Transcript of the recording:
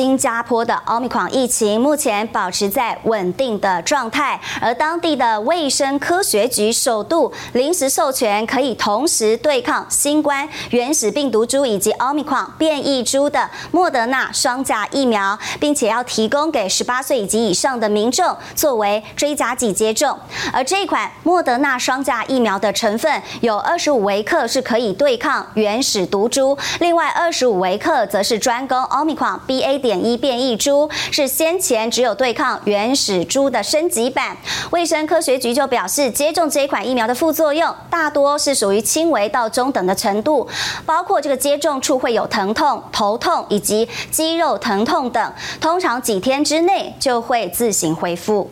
新加坡的奥密克戎疫情目前保持在稳定的状态，而当地的卫生科学局首度临时授权可以同时对抗新冠原始病毒株以及奥密克戎变异株的莫德纳双价疫苗，并且要提供给十八岁以及以上的民众作为追加剂接种。而这一款莫德纳双价疫苗的成分有二十五微克是可以对抗原始毒株，另外二十五微克则是专攻奥密克戎 BA. 点一变异株是先前只有对抗原始株的升级版。卫生科学局就表示，接种这一款疫苗的副作用大多是属于轻微到中等的程度，包括这个接种处会有疼痛、头痛以及肌肉疼痛等，通常几天之内就会自行恢复。